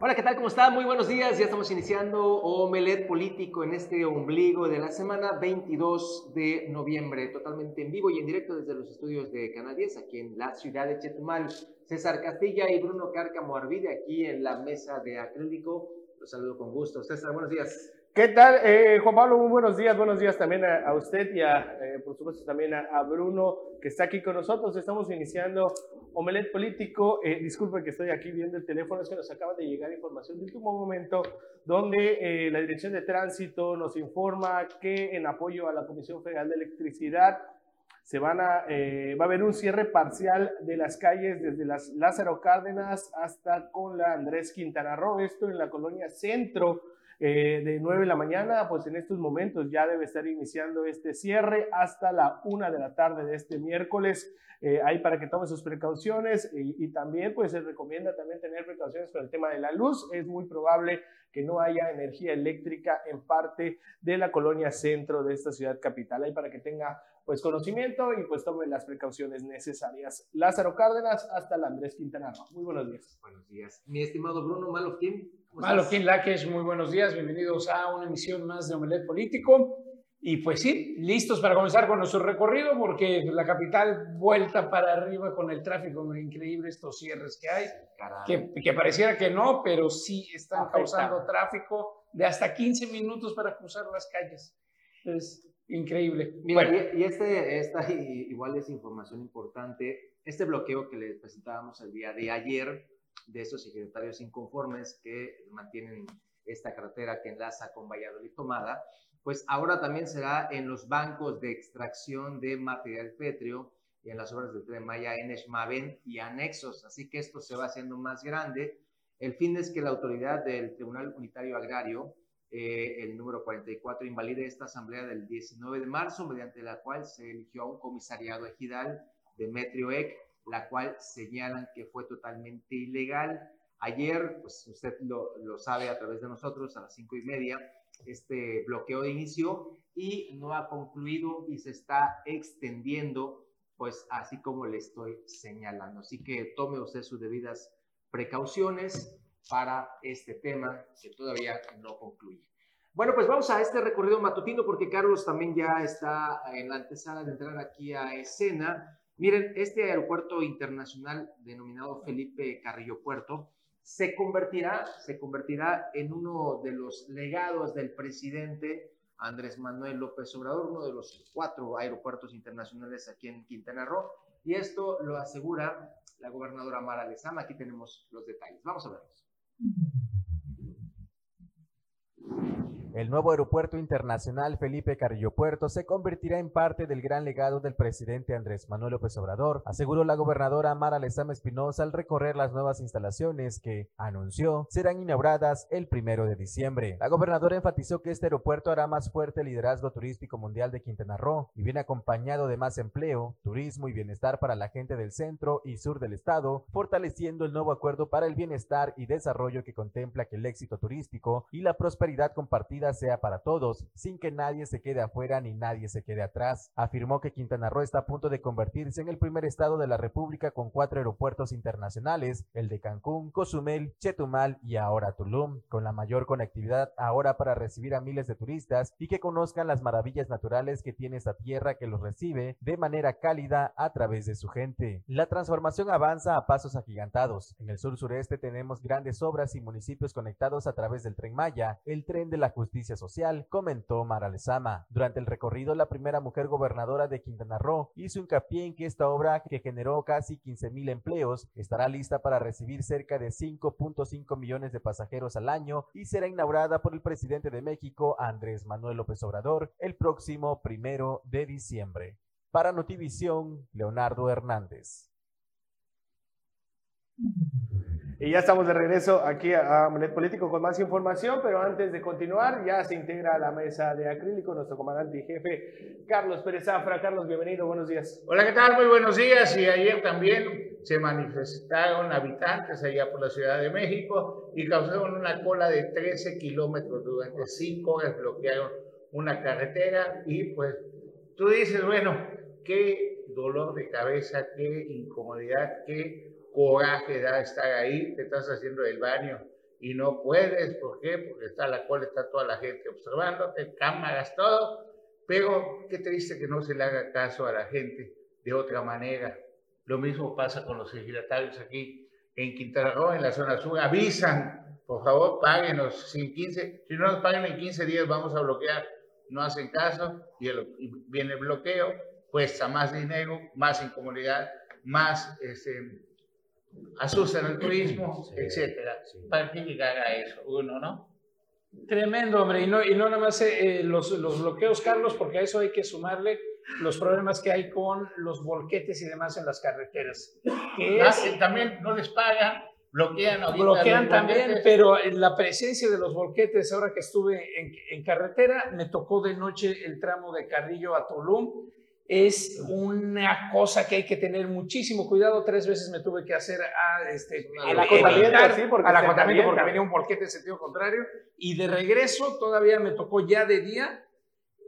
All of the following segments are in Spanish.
Hola, ¿qué tal? ¿Cómo están? Muy buenos días. Ya estamos iniciando Omelet Político en este ombligo de la semana 22 de noviembre, totalmente en vivo y en directo desde los estudios de Canal 10, aquí en la ciudad de Chetumal. César Castilla y Bruno Cárcamo Arvide aquí en la mesa de acrílico. Los saludo con gusto. César, buenos días. ¿Qué tal, eh, Juan Pablo? Muy buenos días. Buenos días también a, usted y a, eh, por supuesto, también a, Bruno, que está aquí con nosotros. Estamos iniciando Omelet Político. Eh, disculpe que estoy aquí viendo el teléfono, es que nos acaba de llegar información de último momento donde la Dirección de Tránsito nos informa que en apoyo a la Comisión Federal de Electricidad se van a, va a haber un cierre parcial de las calles desde las Lázaro Cárdenas hasta con la Andrés Quintana Roo, esto en la colonia Centro eh, de 9 de la mañana, pues en estos momentos ya debe estar iniciando este cierre hasta la 1 de la tarde de este miércoles. Eh, ahí para que tome sus precauciones y, también pues se recomienda también tener precauciones con el tema de la luz. Es muy probable que no haya energía eléctrica en parte de la colonia centro de esta ciudad capital. Ahí para que tenga pues conocimiento y pues tome las precauciones necesarias. Lázaro Cárdenas hasta la Andrés Quintana Muy buenos días. Buenos días. Mi estimado Bruno Malofkin. Malofkin Lakesh, muy buenos días. Bienvenidos a una emisión más de Omelet Político. Y pues sí, listos para comenzar con nuestro recorrido porque la capital vuelta para arriba con el tráfico increíble, estos cierres que hay, que, que, pareciera que no, pero sí están causando tráfico de hasta 15 minutos para cruzar las calles. Es increíble. Mira, y, este, esta igual es información importante. Este bloqueo que les presentábamos el día de ayer de estos secretarios inconformes que mantienen esta carretera que enlaza con Valladolid Tomada, pues ahora también será en los bancos de extracción de material pétreo y en las obras del Tren Maya en Esmaven y anexos. Así que esto se va haciendo más grande. El fin es que la autoridad del Tribunal Unitario Agrario, eh, el número 44, invalide esta asamblea del 19 de marzo, mediante la cual se eligió a un comisariado ejidal, Demetrio Eck, la cual señalan que fue totalmente ilegal. Ayer, pues usted lo, sabe a través de nosotros, a las cinco y media, este bloqueo de inicio y no ha concluido y se está extendiendo, pues así como le estoy señalando. Así que tome usted sus debidas precauciones para este tema que todavía no concluye. Bueno, pues vamos a este recorrido matutino porque Carlos también ya está en la antesala de entrar aquí a escena. Miren, este aeropuerto internacional denominado Felipe Carrillo Puerto se convertirá, se convertirá en uno de los legados del presidente Andrés Manuel López Obrador, uno de los cuatro aeropuertos internacionales aquí en Quintana Roo, y esto lo asegura la gobernadora Mara Lezama. Aquí tenemos los detalles. Vamos a verlos. El nuevo aeropuerto internacional Felipe Carrillo Puerto se convertirá en parte del gran legado del presidente Andrés Manuel López Obrador, aseguró la gobernadora Mara Lezama Espinosa al recorrer las nuevas instalaciones que, anunció, serán inauguradas el primero de diciembre. La gobernadora enfatizó que este aeropuerto hará más fuerte el liderazgo turístico mundial de Quintana Roo y viene acompañado de más empleo, turismo y bienestar para la gente del centro y sur del estado, fortaleciendo el nuevo acuerdo para el bienestar y desarrollo que contempla que el éxito turístico y la prosperidad compartida sea para todos, sin que nadie se quede afuera ni nadie se quede atrás. Afirmó que Quintana Roo está a punto de convertirse en el primer estado de la República con cuatro aeropuertos internacionales, el de Cancún, Cozumel, Chetumal y ahora Tulum, con la mayor conectividad ahora para recibir a miles de turistas y que conozcan las maravillas naturales que tiene esta tierra que los recibe de manera cálida a través de su gente. La transformación avanza a pasos agigantados. En el sur sureste tenemos grandes obras y municipios conectados a través del tren Maya, el tren de la justicia Justicia Social, comentó Mara Lezama. Durante el recorrido, la primera mujer gobernadora de Quintana Roo hizo hincapié en que esta obra, que generó casi 15 mil empleos, estará lista para recibir cerca de 5.5 millones de pasajeros al año y será inaugurada por el presidente de México, Andrés Manuel López Obrador, el próximo primero de diciembre. Para Notivisión, Leonardo Hernández. Y ya estamos de regreso aquí a Monet Político con más información, pero antes de continuar, ya se integra a la mesa de acrílico nuestro comandante y jefe, Carlos Pérez Zafra. Carlos, bienvenido, buenos días. Hola, ¿qué tal? Muy buenos días. Y ayer también se manifestaron habitantes allá por la Ciudad de México y causaron una cola de 13 kilómetros durante cinco horas, bloquearon una carretera y pues tú dices, bueno, qué dolor de cabeza, qué incomodidad, qué coraje da estar ahí, te estás haciendo el baño y no puedes, ¿por qué? Porque está la cola, está toda la gente observándote, cámaras, todo, pero qué triste que no se le haga caso a la gente de otra manera. Lo mismo pasa con los ejidatarios aquí en Quintana Roo, en la zona sur, avisan, por favor, páguenos, sin 15, si no nos pagan en 15 días vamos a bloquear, no hacen caso y, viene el bloqueo, cuesta más dinero, más incomodidad, más este, asustan el turismo, etcétera. ¿Para qué llegar a eso? Uno, ¿no? Tremendo, hombre. Y no, y no nada más eh, los, los, bloqueos, Carlos, porque a eso hay que sumarle los problemas que hay con los volquetes y demás en las carreteras. Que ah, también no les pagan, bloquean ahorita Bloquean también, pero en la presencia de los volquetes, ahora que estuve en, en carretera, me tocó de noche el tramo de Carrillo a Tulum es una cosa que hay que tener muchísimo cuidado. Tres veces me tuve que hacer a, este, al acotamiento, sí, porque, al porque venía un volquete en sentido contrario. Y de regreso todavía me tocó ya de día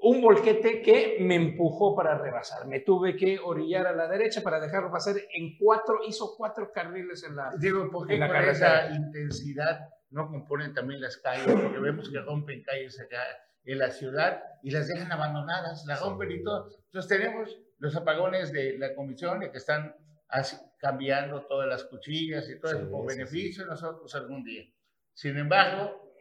un volquete que me empujó para rebasar. Me tuve que orillar a la derecha para dejarlo pasar en cuatro, hizo cuatro carriles en la Digo, ¿por qué con esa intensidad no componen también las calles? Porque vemos que rompen calles acá en la ciudad y las dejan abandonadas, las rompen y todo. Entonces tenemos los apagones de la comisión que están así, cambiando todas las cuchillas y todo eso por beneficio de nosotros algún día. Sin embargo,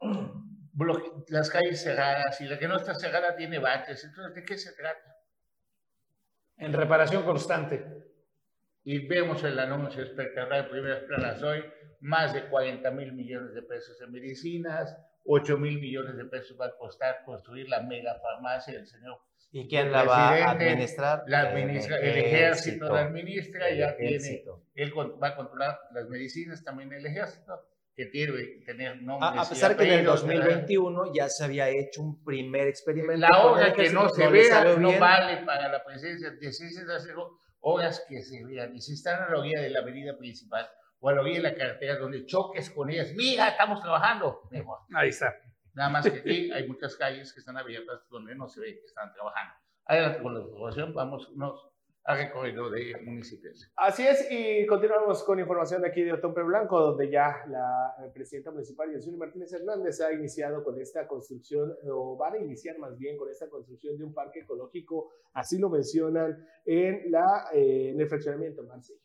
las calles cerradas y la que no está cerrada tiene baches. Entonces, ¿de qué se trata? En reparación constante. Y vemos el anuncio espectacular de primeras planas hoy, más de 40 mil millones de pesos en medicinas, 8 mil millones de pesos va a costar construir la mega farmacia del señor. ¿Y quién la va a administrar? La administra, el, ejército, la administra, ya tiene, él va a controlar las medicinas, también el ejército, que tiene tener nombres. A, a pesar que en el 2021 ya se había hecho un primer experimento. La obra que no se vea no vale para la presencia, de hacer obras que se vean. Y si están a la orilla de la avenida principal, o a la orilla de la carretera donde choques con ellas. Mira, estamos trabajando. Mejor. Ahí está. Nada más que aquí hay muchas calles que están abiertas donde no se ve que están trabajando. Adelante con la información, vamos a recorrido de municipios. Así es, y continuamos con información de aquí de Otompe Blanco, donde ya la presidenta municipal, Yasuni Martínez Hernández, ha iniciado con esta construcción, o van a iniciar más bien con esta construcción de un parque ecológico, así lo mencionan en, la, eh, en el fraccionamiento Marsella.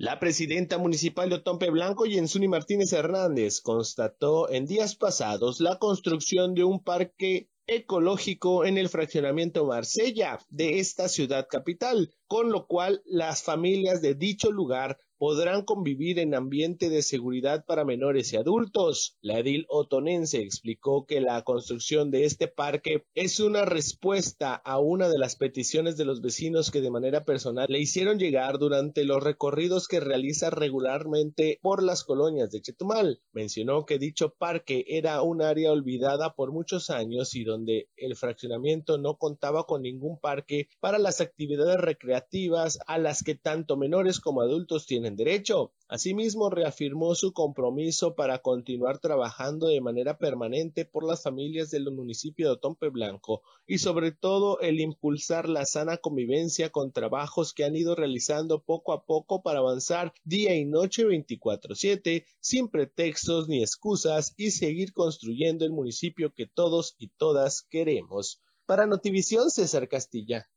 La presidenta municipal de Otompe Blanco, Yensuni Martínez Hernández, constató en días pasados la construcción de un parque ecológico en el fraccionamiento Marsella de esta ciudad capital, con lo cual las familias de dicho lugar podrán convivir en ambiente de seguridad para menores y adultos. La edil otonense explicó que la construcción de este parque es una respuesta a una de las peticiones de los vecinos que de manera personal le hicieron llegar durante los recorridos que realiza regularmente por las colonias de Chetumal. Mencionó que dicho parque era un área olvidada por muchos años y donde el fraccionamiento no contaba con ningún parque para las actividades recreativas a las que tanto menores como adultos tienen derecho. Asimismo, reafirmó su compromiso para continuar trabajando de manera permanente por las familias del municipio de Otompe Blanco y sobre todo el impulsar la sana convivencia con trabajos que han ido realizando poco a poco para avanzar día y noche 24/7 sin pretextos ni excusas y seguir construyendo el municipio que todos y todas queremos. Para Notivisión, César Castilla.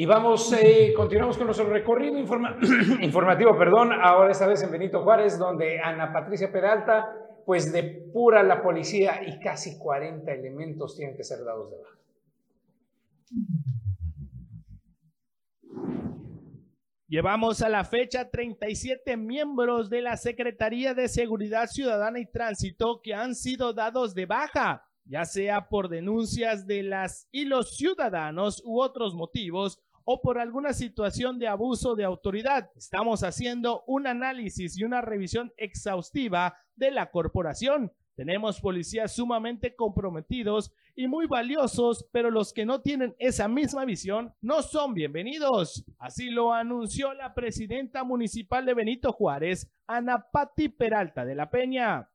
Y vamos, eh, continuamos con nuestro recorrido informativo, perdón, ahora esta vez en Benito Juárez, donde Ana Patricia Peralta, pues depura la policía y casi 40 elementos tienen que ser dados de baja. Llevamos a la fecha 37 miembros de la Secretaría de Seguridad Ciudadana y Tránsito que han sido dados de baja, ya sea por denuncias de las y los ciudadanos u otros motivos o por alguna situación de abuso de autoridad. Estamos haciendo un análisis y una revisión exhaustiva de la corporación. Tenemos policías sumamente comprometidos y muy valiosos, pero los que no tienen esa misma visión no son bienvenidos. Así lo anunció la presidenta municipal de Benito Juárez, Ana Patti Peralta de la Peña.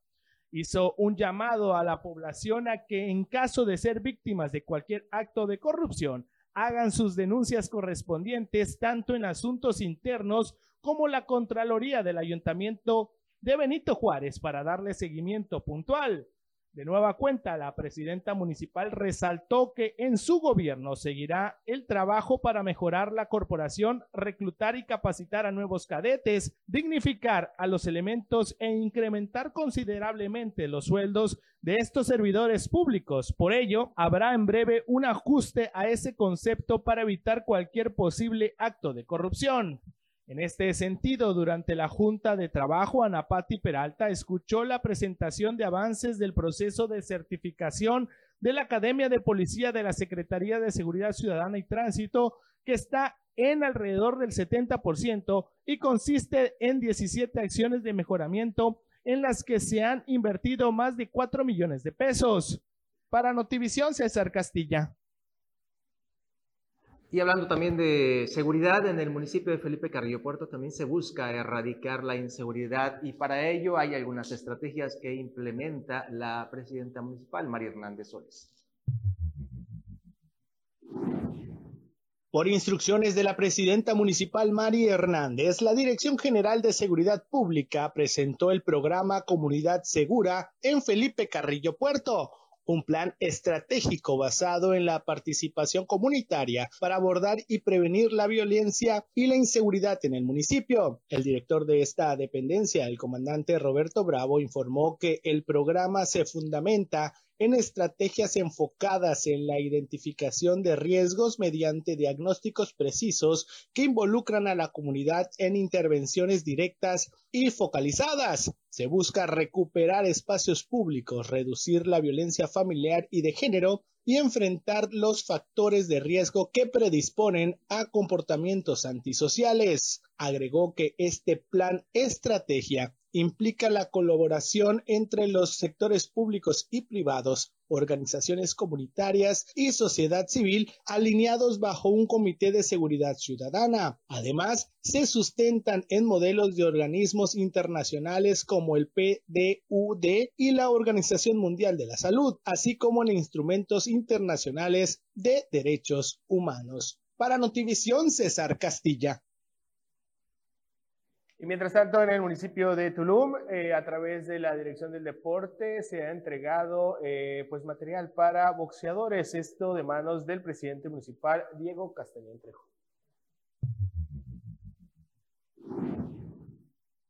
Hizo un llamado a la población a que en caso de ser víctimas de cualquier acto de corrupción, hagan sus denuncias correspondientes tanto en asuntos internos como la Contraloría del Ayuntamiento de Benito Juárez para darle seguimiento puntual. De nueva cuenta, la presidenta municipal resaltó que en su gobierno seguirá el trabajo para mejorar la corporación, reclutar y capacitar a nuevos cadetes, dignificar a los elementos e incrementar considerablemente los sueldos de estos servidores públicos. Por ello, habrá en breve un ajuste a ese concepto para evitar cualquier posible acto de corrupción. En este sentido, durante la Junta de Trabajo, Anapati Peralta escuchó la presentación de avances del proceso de certificación de la Academia de Policía de la Secretaría de Seguridad Ciudadana y Tránsito, que está en alrededor del 70% y consiste en 17 acciones de mejoramiento en las que se han invertido más de 4 millones de pesos. Para Notivisión, César Castilla. Y hablando también de seguridad, en el municipio de Felipe Carrillo Puerto también se busca erradicar la inseguridad y para ello hay algunas estrategias que implementa la presidenta municipal, María Hernández Soles. Por instrucciones de la presidenta municipal María Hernández, la Dirección General de Seguridad Pública presentó el programa Comunidad Segura en Felipe Carrillo Puerto un plan estratégico basado en la participación comunitaria para abordar y prevenir la violencia y la inseguridad en el municipio. El director de esta dependencia, el comandante Roberto Bravo, informó que el programa se fundamenta en estrategias enfocadas en la identificación de riesgos mediante diagnósticos precisos que involucran a la comunidad en intervenciones directas y focalizadas. Se busca recuperar espacios públicos, reducir la violencia familiar y de género y enfrentar los factores de riesgo que predisponen a comportamientos antisociales. Agregó que este plan estrategia implica la colaboración entre los sectores públicos y privados, organizaciones comunitarias y sociedad civil alineados bajo un comité de seguridad ciudadana. Además, se sustentan en modelos de organismos internacionales como el PDUD y la Organización Mundial de la Salud, así como en instrumentos internacionales de derechos humanos. Para Notivisión, César Castilla. Y mientras tanto, en el municipio de Tulum, eh, a través de la Dirección del Deporte, se ha entregado eh, pues material para boxeadores, esto de manos del presidente municipal Diego Castañón Trejo.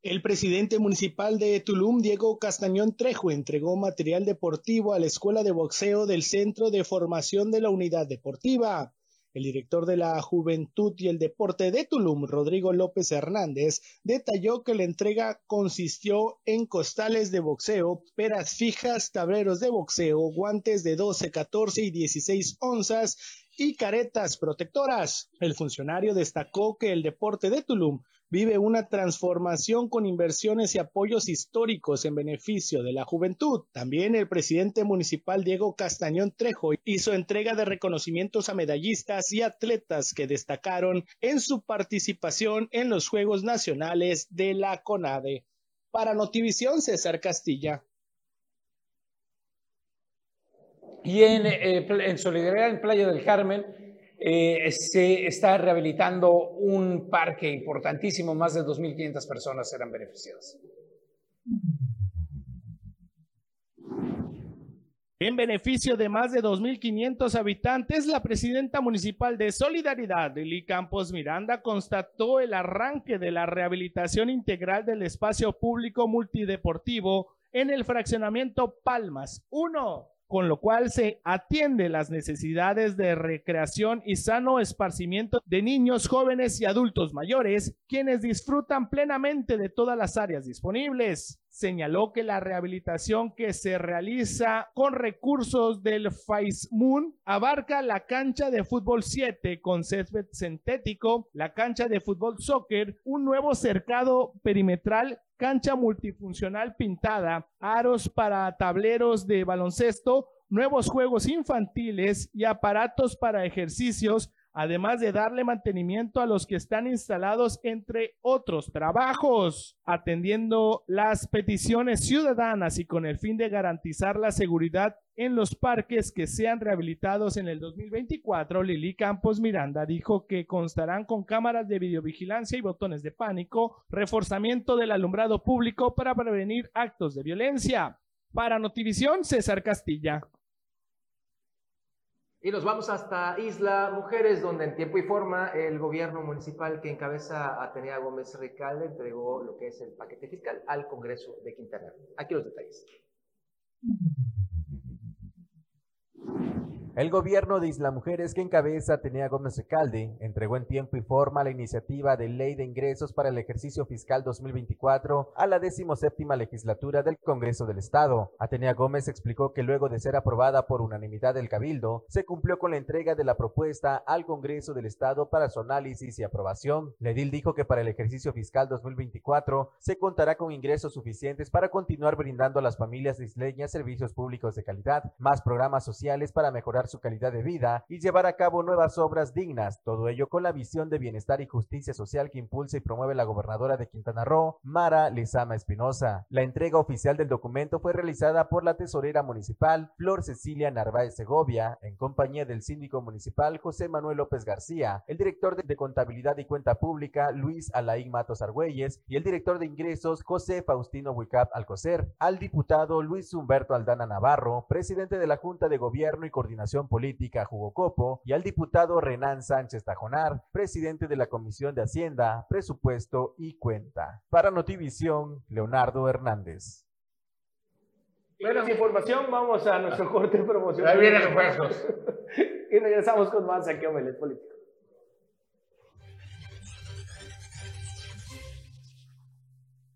El presidente municipal de Tulum, Diego Castañón Trejo, entregó material deportivo a la Escuela de Boxeo del Centro de Formación de la Unidad Deportiva. El director de la Juventud y el Deporte de Tulum, Rodrigo López Hernández, detalló que la entrega consistió en costales de boxeo, peras fijas, tableros de boxeo, guantes de 12, 14 y 16 onzas y caretas protectoras. El funcionario destacó que el deporte de Tulum vive una transformación con inversiones y apoyos históricos en beneficio de la juventud. También el presidente municipal Diego Castañón Trejo hizo entrega de reconocimientos a medallistas y atletas que destacaron en su participación en los Juegos Nacionales de la CONADE. Para Notivisión, César Castilla. Y en, eh, en Solidaridad en Playa del Carmen, eh, se está rehabilitando un parque importantísimo, más de 2.500 personas serán beneficiadas. En beneficio de más de 2.500 habitantes, la presidenta municipal de Solidaridad, Lili Campos Miranda, constató el arranque de la rehabilitación integral del espacio público multideportivo en el fraccionamiento Palmas 1 con lo cual se atiende las necesidades de recreación y sano esparcimiento de niños, jóvenes y adultos mayores, quienes disfrutan plenamente de todas las áreas disponibles. Señaló que la rehabilitación que se realiza con recursos del Moon abarca la cancha de fútbol 7 con césped sintético, la cancha de fútbol soccer, un nuevo cercado perimetral cancha multifuncional pintada, aros para tableros de baloncesto, nuevos juegos infantiles y aparatos para ejercicios, además de darle mantenimiento a los que están instalados entre otros trabajos, atendiendo las peticiones ciudadanas y con el fin de garantizar la seguridad en los parques que sean rehabilitados en el 2024, Lili Campos Miranda dijo que constarán con cámaras de videovigilancia y botones de pánico, reforzamiento del alumbrado público para prevenir actos de violencia. Para Notivisión, César Castilla. Y nos vamos hasta Isla Mujeres, donde en tiempo y forma el gobierno municipal que encabeza Atenea Gómez Recalde entregó lo que es el paquete fiscal al Congreso de Quintana. Aquí los detalles. El gobierno de Isla Mujeres que encabeza Atenea Gómez Recalde entregó en tiempo y forma la iniciativa de ley de ingresos para el ejercicio fiscal 2024 a la decimoséptima legislatura del Congreso del Estado. Atenea Gómez explicó que luego de ser aprobada por unanimidad del Cabildo, se cumplió con la entrega de la propuesta al Congreso del Estado para su análisis y aprobación. Ledil dijo que para el ejercicio fiscal 2024 se contará con ingresos suficientes para continuar brindando a las familias isleñas servicios públicos de calidad, más programas sociales para mejorar su calidad de vida y llevar a cabo nuevas obras dignas, todo ello con la visión de bienestar y justicia social que impulsa y promueve la gobernadora de Quintana Roo, Mara Lizama Espinosa. La entrega oficial del documento fue realizada por la tesorera municipal Flor Cecilia Narváez Segovia, en compañía del síndico municipal José Manuel López García, el director de contabilidad y cuenta pública Luis Alain Matos Argüelles y el director de ingresos José Faustino Huicap Alcocer, al diputado Luis Humberto Aldana Navarro, presidente de la Junta de Gobierno y Coordinación Política Jugocopo y al diputado Renan Sánchez Tajonar, presidente de la Comisión de Hacienda, Presupuesto y Cuenta. Para Notivisión, Leonardo Hernández. Buenas información, vamos a nuestro corte promocional. Ahí vienen refuerzos. y regresamos con más aquí a Omelet Político.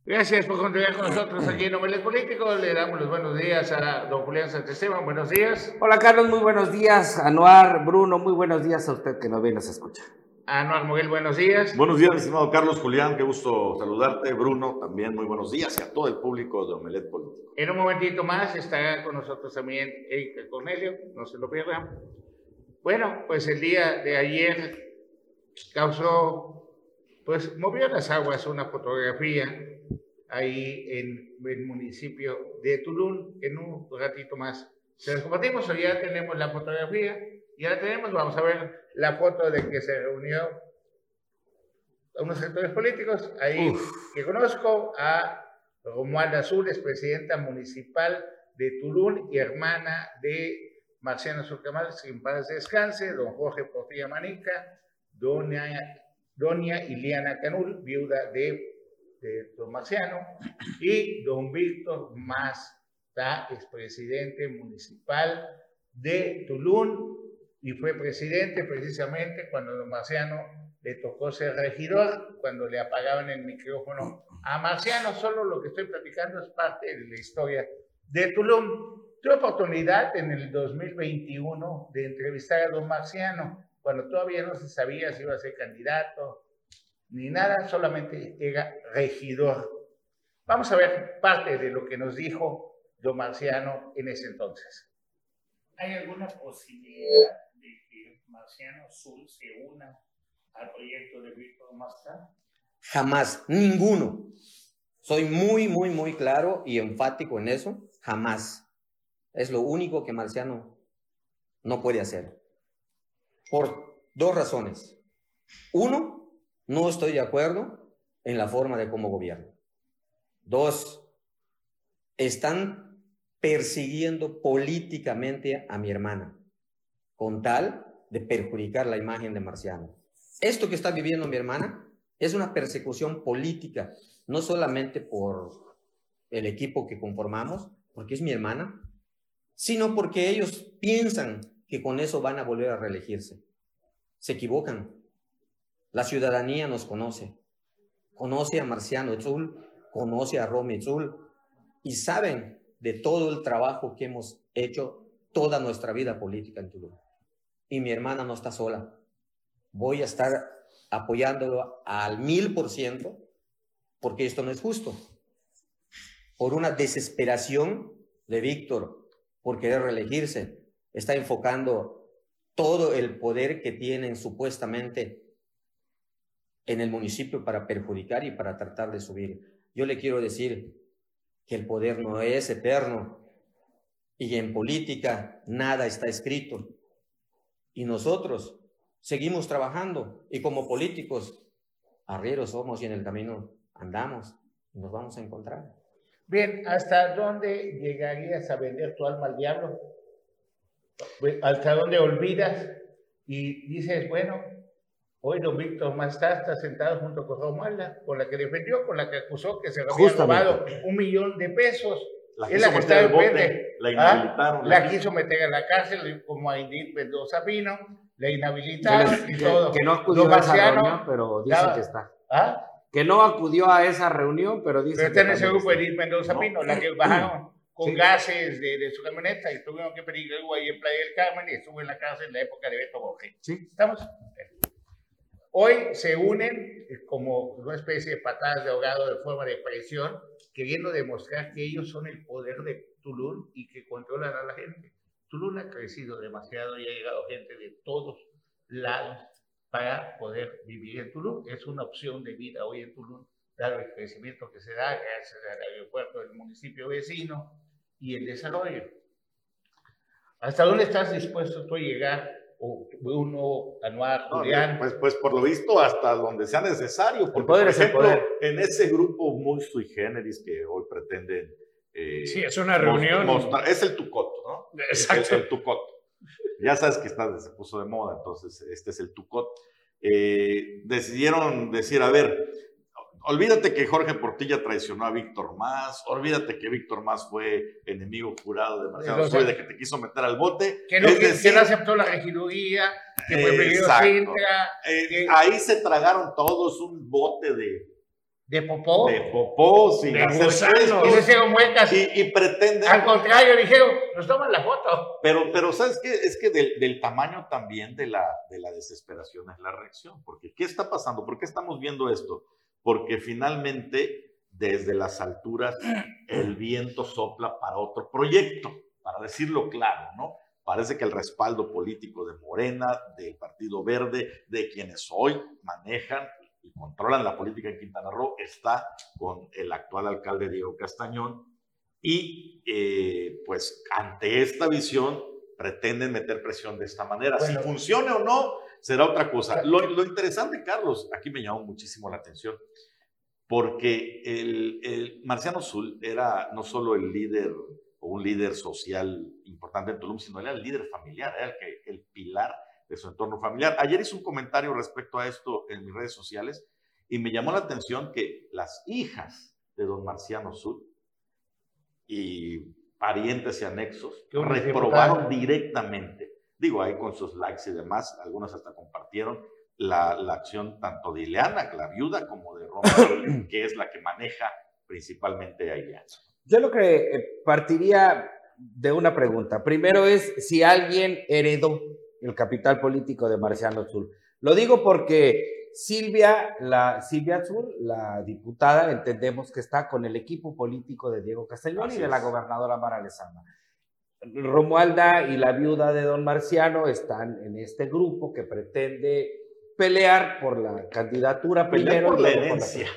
Gracias por continuar con nosotros aquí en Omelet Político. Le damos los buenos días a don Julián Santesteban. Buenos días. Hola Carlos, muy buenos días. Anuar, Bruno, muy buenos días a usted que nos viene a escuchar. Anuar Moguel, buenos días. Buenos días, estimado Carlos Julián. Qué gusto saludarte. Bruno, también muy buenos días y a todo el público de Omelet Político. En un momentito más estará con nosotros también Erika Cornelio. No se lo pierdan. Bueno, pues el día de ayer causó, pues movió las aguas una fotografía ahí en el municipio de Tulum. En un ratito más se las compartimos. Hoy ya tenemos la fotografía. Ya la tenemos. Vamos a ver la foto de que se reunió a unos sectores políticos. Ahí que conozco a Romualda Azules, presidenta municipal de Tulum y hermana de Marciano Surcamal, sin paz descanse, don Jorge Portilla Manica, doña, doña Iliana Canul, viuda de de don Marciano, y don Víctor Masta, expresidente municipal de Tulum, y fue presidente precisamente cuando don Marciano le tocó ser regidor, cuando le apagaban el micrófono a Marciano. Solo lo que estoy platicando es parte de la historia de Tulum. Tuve oportunidad en el 2021 de entrevistar a don Marciano, cuando todavía no se sabía si iba a ser candidato, ni nada, solamente era regidor. Vamos a ver parte de lo que nos dijo don Marciano en ese entonces. ¿Hay alguna posibilidad de que Marciano Sul se una al proyecto de Víctor Mastra? Jamás, ninguno. Soy muy, muy, muy claro y enfático en eso. Jamás. Es lo único que Marciano no puede hacer. Por dos razones. Uno, no estoy de acuerdo en la forma de cómo gobierno. Dos, están persiguiendo políticamente a mi hermana con tal de perjudicar la imagen de Marciano. Esto que está viviendo mi hermana es una persecución política, no solamente por el equipo que conformamos, porque es mi hermana, sino porque ellos piensan que con eso van a volver a reelegirse. Se equivocan. La ciudadanía nos conoce. Conoce a Marciano Etzul, conoce a Romy Etzul y saben de todo el trabajo que hemos hecho toda nuestra vida política en Tulum. Y mi hermana no está sola. Voy a estar apoyándolo al mil por ciento porque esto no es justo. Por una desesperación de Víctor por querer reelegirse, está enfocando todo el poder que tienen supuestamente en el municipio para perjudicar y para tratar de subir. Yo le quiero decir que el poder no es eterno y en política nada está escrito. Y nosotros seguimos trabajando y como políticos, arrieros somos y en el camino andamos y nos vamos a encontrar. Bien, ¿hasta dónde llegarías a vender tu alma al diablo? Pues, ¿Hasta dónde olvidas y dices, bueno, hoy don Víctor Mastá está sentado junto con Romualda, con la que defendió, con la que acusó que se había Justamente. robado un millón de pesos? La Es quiso la que meter está bote, la ¿Ah? inhabilitaron. La quiso meter en la cárcel, como a Indit Mendoza vino, la inhabilitaron que, y que- todo. que no acudió Don a esa Marciano, reunión, pero dice que está. ¿Ah? Que no acudió a esa reunión, pero dice Pero que está en ese grupo. Edith Mendoza No. Pino, la que bajaron con Sí. gases de, de su camioneta y tuvieron que pedir algo ahí en Playa del Carmen y estuvo en la cárcel en la época de Beto Borges. Sí. ¿Estamos? Hoy se unen eh, como una especie de patadas de ahogado de forma de presión, queriendo demostrar que ellos son el poder de Tulum y que controlan a la gente. Tulum ha crecido demasiado y ha llegado gente de todos lados para poder vivir en Tulum. Es una opción de vida hoy en Tulum, dado el crecimiento que se da gracias al aeropuerto del municipio vecino y el desarrollo. ¿Hasta dónde estás dispuesto tú a llegar? O uno, Anuar, No, Julián. pues, pues por lo visto hasta donde sea necesario, porque poder por es el ejemplo, poder. en ese grupo muy sui generis que hoy pretenden eh, Sí, es una reunión. mostrar- es el tucoto, ¿no? Exacto. El, el tucoto. Ya sabes que está, se puso de moda, entonces este es el tucot. Eh, decidieron decir, a ver, olvídate que Jorge Portilla traicionó a Víctor Más, olvídate que Víctor Más fue enemigo jurado de Marcelo Zúñiga, de que te quiso meter al bote. que no, Es que- no aceptó la regiduría, que fue. Sintra, eh, que- ahí se tragaron todos un bote de, de popó, de popó sin De hacer gusanos. y gestos, hicieron muecas. y, y pretenden Al contrario, dijeron, nos toman la foto. Pero, pero ¿sabes qué? Es que del, del tamaño también de la, de la desesperación es la reacción. Porque, ¿qué está pasando? ¿Por qué estamos viendo esto? Porque finalmente, desde las alturas, el viento sopla para otro proyecto, para decirlo claro, ¿no? Parece que el respaldo político de Morena, del Partido Verde, de quienes hoy manejan y controlan la política en Quintana Roo, está con el actual alcalde Diego Castañón, y eh, pues ante esta visión pretenden meter presión de esta manera. Bueno. si funcione o no, será otra cosa. Lo, lo interesante, Carlos, aquí me llamó muchísimo la atención, porque el, el Marciano Sul era no solo el líder o un líder social importante en Tulum, sino era el líder familiar, era el, que, el pilar de su entorno familiar. Ayer hice un comentario respecto a esto en mis redes sociales y me llamó la atención que las hijas de don Marciano Sul y parientes y anexos reprobaron directamente, digo ahí con sus likes y demás, algunas hasta compartieron la, la acción tanto de Ileana, la viuda, como de Roma, que es la que maneja principalmente a Ileana. Yo lo que eh, partiría de una pregunta. Primero es si alguien heredó el capital político de Marciano Azul. Lo digo porque Silvia, la, Silvia Azul, la diputada, entendemos que está con el equipo político de Diego Castellón Así y de la gobernadora Mara Lezama. Romualda y la viuda de don Marciano están en este grupo que pretende pelear por la candidatura Pelear primero. por la por herencia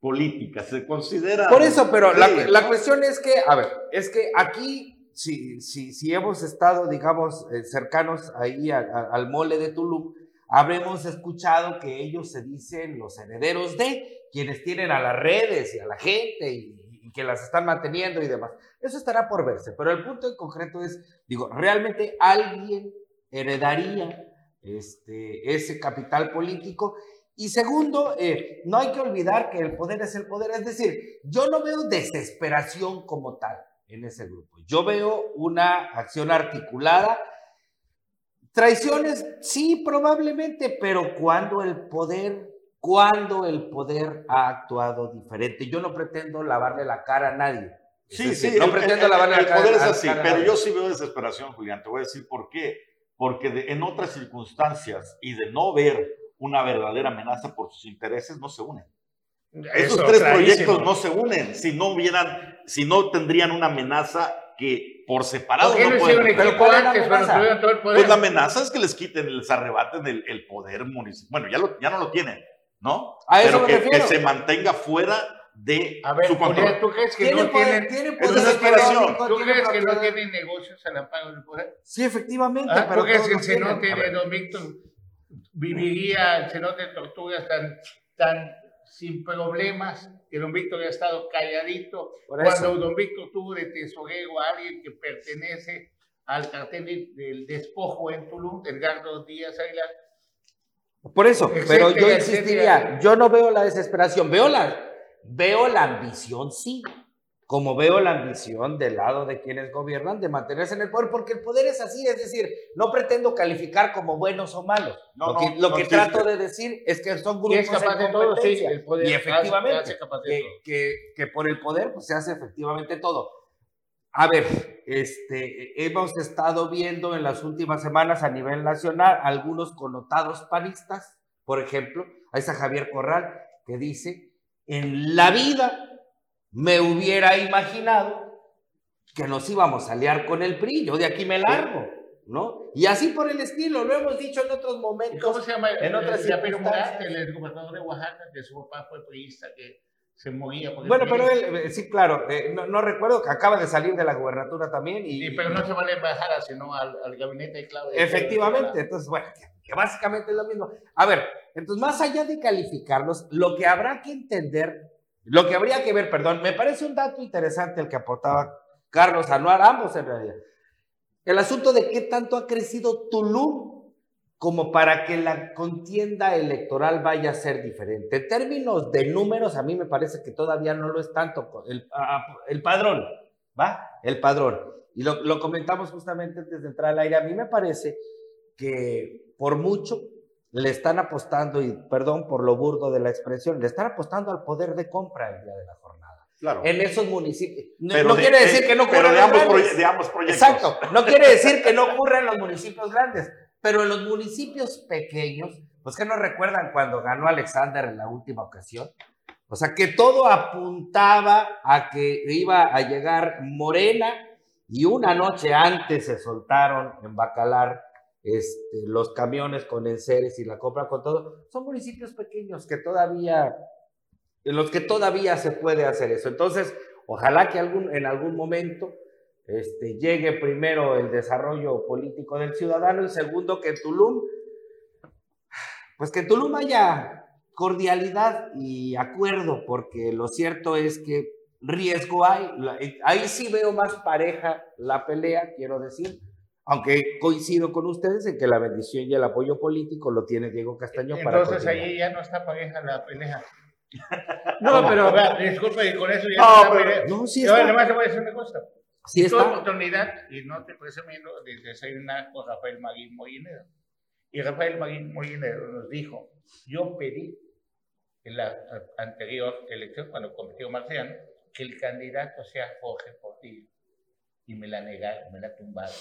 política, se considera... por eso, pero la, la cuestión es que, a ver, es que aquí, si, si, si hemos estado, digamos, eh, cercanos ahí a- a- al mole de Tulum, habremos escuchado que ellos se dicen los herederos de quienes tienen a las redes y a la gente y, que las están manteniendo y demás. Eso estará por verse, pero el punto en concreto es, digo, ¿realmente alguien heredaría este, ese capital político? Y segundo, eh, no hay que olvidar que el poder es el poder. Es decir, yo no veo desesperación como tal en ese grupo. Yo veo una acción articulada. Traiciones, sí, probablemente, pero cuando el poder, cuando el poder ha actuado diferente. Yo no pretendo lavarle la cara a nadie. Es Sí, decir, sí, no el, pretendo el- lavarle el la cara poder es así, a pero yo sí veo desesperación, Julián. Te voy a decir por qué. Porque de- en otras circunstancias y de no ver una verdadera amenaza por sus intereses, no se unen. Esos Eso, tres clarísimo. proyectos no se unen si no hubieran, si no tendrían una amenaza que por separado ¿Por qué no no pueden hicieron operar. equipo ¿cuál es la antes amenaza? tuvieron todo el poder? Pues la amenaza es que les quiten, les arrebaten el, el poder municipal. Bueno, ya, lo- ya no lo tienen, ¿no? A eso Pero me que, refiero. que se mantenga fuera de A ver, su control. ¿tú crees que Tiene no poder, tienen... tiene es poder económico, ¿Tú crees que no tienen negocios al amparo del poder? Sí, efectivamente, Ah, pero ¿Tú crees que el cenote A de Don Víctor viviría el cenote de tortugas tan, tan sin problemas? Que Don Víctor ha estado calladito. Por eso. Cuando Don Víctor tuvo de tesorero a alguien que pertenece al cartel del- del despojo en Tulum, Edgardo Díaz Aguilar. Por eso, pero yo insistiría, yo no veo la desesperación, veo la, veo la ambición, sí, como veo la ambición del lado de quienes gobiernan de mantenerse en el poder, porque el poder es así, es decir, no pretendo calificar como buenos o malos. No, lo que, no, lo no que trato de decir es que son grupos capaz en de todo, sí. El poder y efectivamente, hace capaz de que, todo. que- que por el poder pues, se hace efectivamente todo. A ver, este, hemos estado viendo en las últimas semanas a nivel nacional algunos connotados panistas, por ejemplo, ahí está Javier Corral, que dice, en la vida me hubiera imaginado que nos íbamos a liar con el PRI, yo de aquí me largo, ¿no? Y así por el estilo, lo hemos dicho en otros ¿Y momentos. cómo se llama? en otras el. Murat, el gobernador de Oaxaca, que su papá fue priista, que se porque Bueno, pero él, eh, sí, claro, eh, no, no recuerdo que acaba de salir de la gubernatura también y... Sí, pero no se va a la embajada, sino al, al gabinete de Claudia. Efectivamente, entonces, bueno, que, que básicamente es lo mismo. A ver, entonces, más allá de calificarlos, lo que habrá que entender, lo que habría que ver, perdón, me parece un dato interesante el que aportaba Carlos Anuar, ambos en realidad. El asunto de qué tanto ha crecido Tulum como para que la contienda electoral vaya a ser diferente. En términos de números, a mí me parece que todavía no lo es tanto. El, el padrón, ¿va? El padrón. Y lo, lo comentamos justamente antes de entrar al aire. A mí me parece que por mucho le están apostando, y perdón por lo burdo de la expresión, le están apostando al poder de compra el día de la jornada. Claro. En esos municipios. No, Pero no de- quiere de- decir que no pero ocurra en de ambos, de ambos proyectos. Exacto. No quiere decir que no ocurra en los municipios grandes, pero en los municipios pequeños, pues que no recuerdan cuando ganó Alexander en la última ocasión. O sea, que todo apuntaba a que iba a llegar Morena y una noche antes se soltaron en Bacalar este, los camiones con enseres y la compra con todo. Son municipios pequeños que todavía, en los que todavía se puede hacer eso. Entonces, ojalá que algún, en algún momento este, llegue primero el desarrollo político del ciudadano y segundo que en Tulum, pues que en Tulum haya cordialidad y acuerdo, porque lo cierto es que riesgo hay. Eh, Ahí sí veo más pareja la pelea, quiero decir, aunque coincido con ustedes en que la bendición y el apoyo político lo tiene Diego Castaño para Entonces continuar. ahí ya no está pareja la pelea. No, pero y con eso ya No, no, está pero- pelea. No, sí Yo está. además te voy a decir una cosa. Sí Tuve oportunidad, y no te presumiendo, de desayunar con Rafael Maguín Molinero. Y Rafael Maguín Molinero nos dijo, yo pedí en la anterior elección, cuando compitió Marciano, que el candidato sea Jorge Portillo. Y me la negaron, me la tumbaron.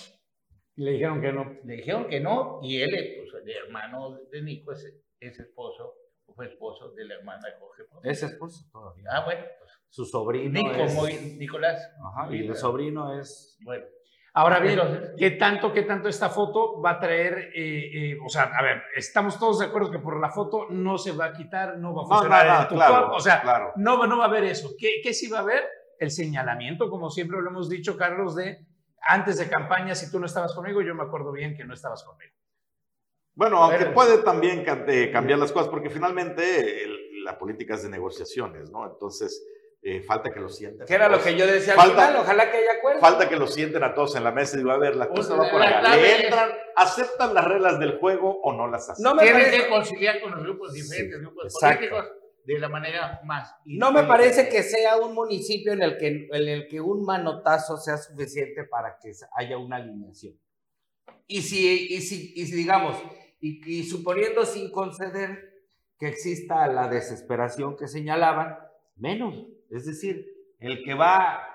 le dijeron que no. Le dijeron que no, y él, pues, el hermano de Nico, es, es esposo, fue esposo de la hermana de Jorge Portillo. Es esposo todavía. Ah, bueno, pues, Su sobrino Nico, es... Moy- Nicolás. Ajá, y el sobrino es... Bueno, Ahora bien, Entonces- ¿qué tanto, qué tanto esta foto va a traer? eh, eh, o sea, a ver, estamos todos de acuerdo que por la foto no se va a quitar, no va a funcionar no, no, el tutor, claro, o sea, claro. no, va- no va a haber eso. ¿Qué, ¿Qué sí va a haber? El señalamiento, como siempre lo hemos dicho, Carlos, de antes de campaña, si tú no estabas conmigo, yo me acuerdo bien que no estabas conmigo. Bueno, aunque puede también eh, cambiar las cosas, porque finalmente el- la política es de negociaciones, ¿no? Entonces, eh, falta que lo sienten. Que era lo que yo decía al Falta- final, ojalá que haya acuerdo. Falta que lo sienten a todos en la mesa y digo, a ver, la cosa va por la acá. ¿Le entran, aceptan las reglas del juego o no las aceptan? No me Tienen parece- que conciliar con los grupos diferentes, Sí, grupos exacto. políticos, de la manera más. No me parece que sea un municipio en el que, en el que un manotazo sea suficiente para que haya una alineación. Y si, y si, y si digamos, y, y suponiendo sin conceder que exista la desesperación que señalaban, menos. Es decir, el que va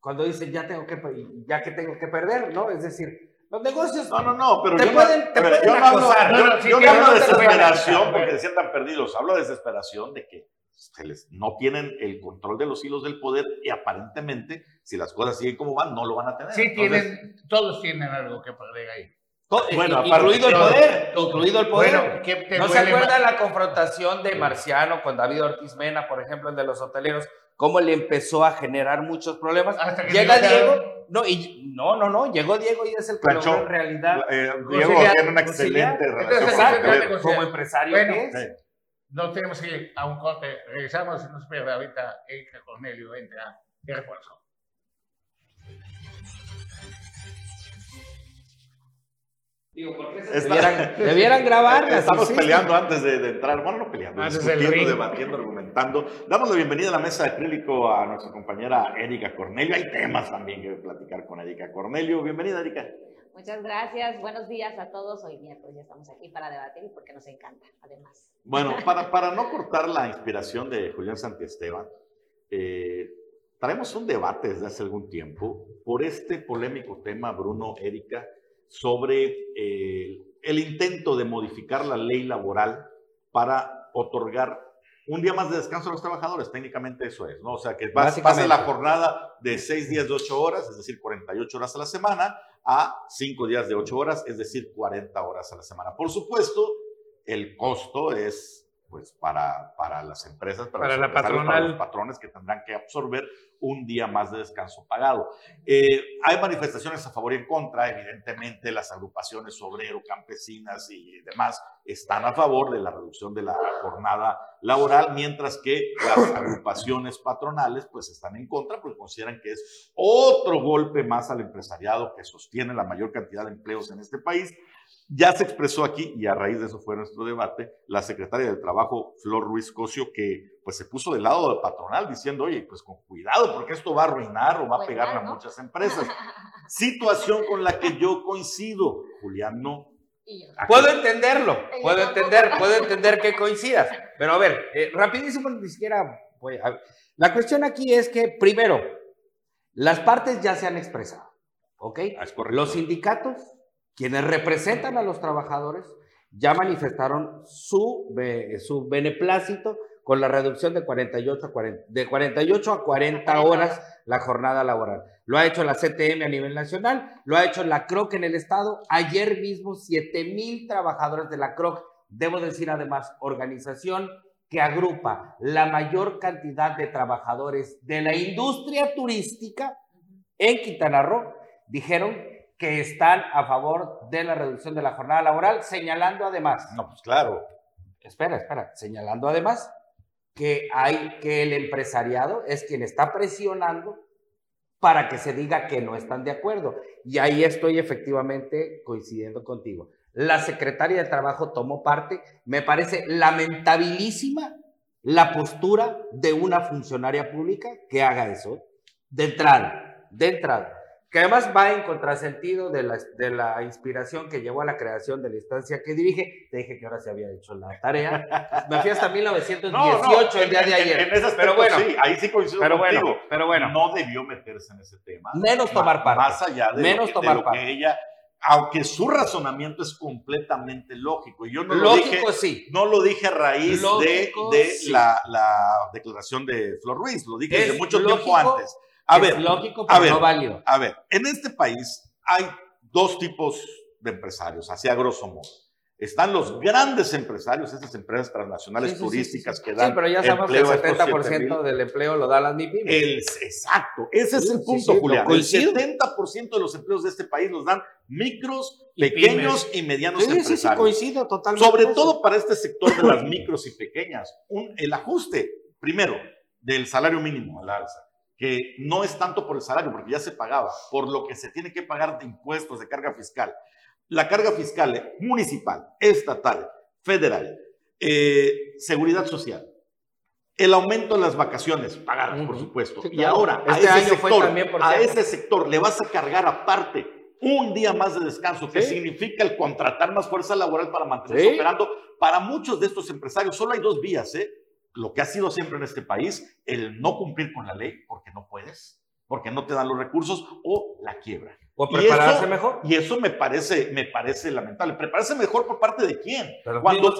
cuando dicen ya tengo que, ya que tengo que perder, ¿no? Es decir, los negocios No, no, no, pero Te yo, pueden- no, te pueden yo no hablo, No, no, sí, yo hablo de desesperación porque se sientan perdidos, hablo de desesperación de que se les, no tienen el control de los hilos del poder y aparentemente, si las cosas siguen como van, no lo van a tener. Sí, Entonces, tienen, todos tienen algo que perder ahí. To- Bueno, i- aparte- incluido el poder, todo. incluido el poder. Bueno, ¿qué te ¿No se acuerdan la confrontación de Marciano con David Ortiz Mena, por ejemplo, el de los hoteleros? Cómo le empezó a generar muchos problemas. Hasta que Llega se quedaron. Diego, no, y, no, no, no, llegó Diego y es el que logró en realidad. eh, Diego tiene una excelente relación como empresario Bueno, que es. Sí. No tenemos que ir a un corte. Regresamos y nos pierde ahorita Erika Cornelio entra de refuerzo. Está- Debieran, debieran grabarlas. Estamos sí, sí. peleando antes de, de entrar, bueno, no peleando, Antes discutiendo, debatiendo, argumentando. Damos la bienvenida a la mesa de acrílico a nuestra compañera Erika Cornelio. Hay temas también que platicar con Erika Cornelio. Bienvenida, Erika. Muchas gracias. Buenos días a todos. Hoy miércoles ya estamos aquí para debatir y porque nos encanta, además. Bueno, para, para no cortar la inspiración de Julián Santiesteban, eh, traemos un debate desde hace algún tiempo por este polémico tema, Bruno, Erika, sobre eh, el intento de modificar la ley laboral para otorgar un día más de descanso a los trabajadores. Técnicamente eso es, ¿no? O sea, que pas- pase la jornada de seis días de ocho horas, es decir, 48 horas a la semana, a cinco días de ocho horas, es decir, 40 horas a la semana. Por supuesto, el costo es pues para, para las empresas, para, Para los la para los patrones que tendrán que absorber un día más de descanso pagado. Eh, hay manifestaciones a favor y en contra, evidentemente las agrupaciones obrero, campesinas y demás están a favor de la reducción de la jornada laboral, mientras que las agrupaciones patronales pues están en contra porque consideran que es otro golpe más al empresariado que sostiene la mayor cantidad de empleos en este país ya se expresó aquí, y a raíz de eso fue nuestro debate, la secretaria del Trabajo, Flor Ruiz Cosio, que pues se puso del lado del patronal diciendo, oye, pues con cuidado, porque esto va a arruinar o va a Pues pegarle a muchas empresas. Situación con la que yo coincido, Julián, no. Puedo entenderlo, puedo entender, puedo entender que coincidas. Pero a ver, eh, rapidísimo, ni siquiera voy a-. La cuestión aquí es que, primero, las partes ya se han expresado, ¿ok? Ah, es correcto. Los sindicatos, quienes representan a los trabajadores, ya manifestaron su, su beneplácito con la reducción de 48 a 40, de 48 a 40 horas la jornada laboral. Lo ha hecho la CTM a nivel nacional, lo ha hecho la CROC en el estado. Ayer mismo 7 mil trabajadores de la CROC, debo decir además, organización que agrupa la mayor cantidad de trabajadores de la industria turística en Quintana Roo, dijeron que están a favor de la reducción de la jornada laboral, señalando además, No, pues claro. espera, espera, señalando además que hay que el empresariado es quien está presionando para que se diga que no están de acuerdo. Y ahí estoy efectivamente coincidiendo contigo. La secretaria de Trabajo tomó parte. Me parece lamentabilísima la postura de una funcionaria pública que haga eso. De entrada, de entrada. Que además va en contrasentido de la, de la inspiración que llevó a la creación de la instancia que dirige. Te dije que ahora se había hecho la tarea. Me fui hasta 1918 el día de en- ayer. En, aspecto, pero bueno, sí, ahí sí coincido pero bueno, contigo. pero bueno. No debió meterse en ese tema. Menos tomar Ma- parte. Más allá de, Menos lo, que, tomar de lo parte. que ella, aunque su razonamiento es completamente lógico, y yo no lo dije, Lógico, sí. no lo dije a raíz Lógico, de, de sí. la, la declaración de Flor Ruiz, lo dije Es desde mucho lógico, tiempo antes. A es ver, lógico, a pero ver, no válido. a ver, en este país hay dos tipos de empresarios, así a grosso modo. Están los grandes empresarios, esas empresas transnacionales Sí, sí, sí, turísticas sí, que dan Sí, pero ya sabemos que el a estos 70% 7,000. del empleo lo da las MIPIMES. Exacto, ese es el punto, Julián. El coincido. 70% de los empleos de este país los dan micros, Y pequeños y medianos Sí, sí, sí, empresarios. coincido totalmente. Sobre todo para este sector de las micros y pequeñas. Un- el ajuste, primero, del salario mínimo al alza, que no es tanto por el salario, porque ya se pagaba, por lo que se tiene que pagar de impuestos, de carga fiscal. La carga fiscal eh, municipal, estatal, federal, eh, seguridad social, el aumento en las vacaciones, pagadas, por supuesto. Sí, Y ahora, a Este ese sector, a ese sector le vas a cargar aparte un día más de descanso, que significa el contratar más fuerza laboral para mantenerse Sí. operando. Para muchos de estos empresarios solo hay dos vías, ¿eh? Lo que ha sido siempre en este país, el no cumplir con la ley, porque no puedes, porque no te dan los recursos, o la quiebra. O Y prepararse eso- mejor. Y eso me parece, me parece lamentable. ¿Prepararse mejor por parte de quién? Pero Cuando,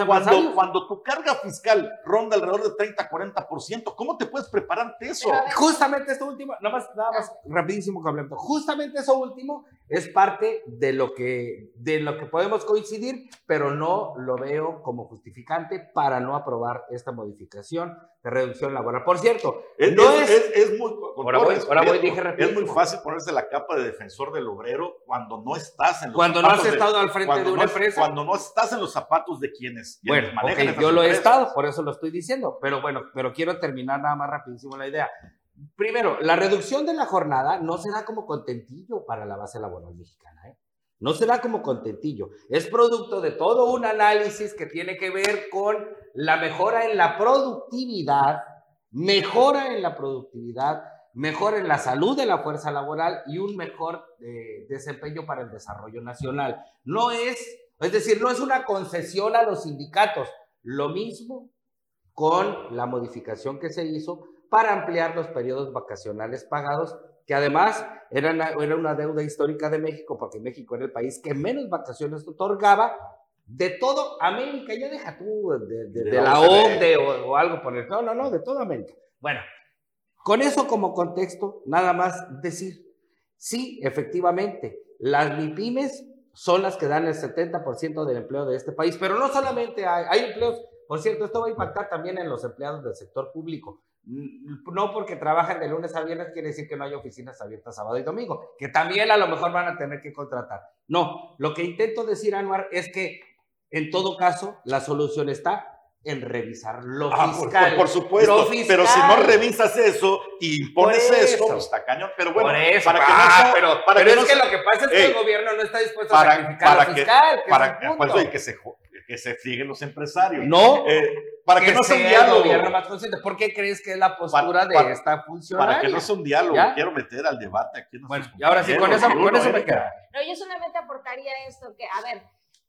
cuando, tu carga fiscal ronda alrededor de 30-40%, ¿cómo te puedes preparar ante eso? Ver, Justamente esto último, nada más, nada más rapidísimo complemento. Justamente eso último es parte de lo que de lo que podemos coincidir, pero no lo veo como justificante para no aprobar esta modificación de reducción laboral. Por cierto, Es, no es- es, es- es muy, Ahora voy- ahora voy, respeto, dije es muy fácil ponerse la capa de defensor del obrero cuando no estás en los cuando no has zapatos de- estado al frente de una no- empresa. Cuando no estás en los zapatos de quienes, quienes Bueno, manejan ok, esas yo lo he estado, por eso lo estoy diciendo, pero bueno, pero quiero terminar nada más rapidísimo la idea. Primero, la reducción de la jornada no será como contentillo para la base laboral mexicana, ¿eh? No será como contentillo, es producto de todo un análisis que tiene que ver con la mejora en la productividad, mejora en la productividad, mejora en la salud de la fuerza laboral y un mejor eh, desempeño para el desarrollo nacional. No es, es decir, no es una concesión a los sindicatos. Lo mismo con la modificación que se hizo para ampliar los periodos vacacionales pagados, que además era una, era una deuda histórica de México, porque México era el país que menos vacaciones otorgaba de todo América. Ya deja tú de, de- De de la. OCDE o, o algo por el... No, no, no, de toda América. Bueno, con eso como contexto, nada más decir, sí, efectivamente, las MIPIMES son las que dan el 70% del empleo de este país, pero no solamente hay, empleos, por cierto, esto va a impactar también en los empleados del sector público. Mm, No porque trabajan de lunes a viernes quiere decir que no hay oficinas abiertas sábado y domingo, que también a lo mejor van a tener que contratar. No, lo que intento decir, Anuar, es que en todo caso la solución está en revisar lo Ah, por- fiscal. por, por supuesto, Lo pero si no revisas eso y impones Por eso, eso. pues está cañón. Pero bueno, eso, para que ah, no sea- pero, para pero que es no que sea- lo que pasa es que Ey, el gobierno no está dispuesto para- a sacrificar para lo que- fiscal, que para es que, punto. pues, oye, que se que se los empresarios. No, Eh, para que, no sea un el diálogo. gobierno más consciente. ¿Por qué crees que es la postura de esta funcionaria? Para que no sea un diálogo, ¿Ya? quiero meter al debate aquí. en Bueno, y ahora sí, con eso, con eso me Erika. queda. No, yo solamente aportaría esto, que, a ver,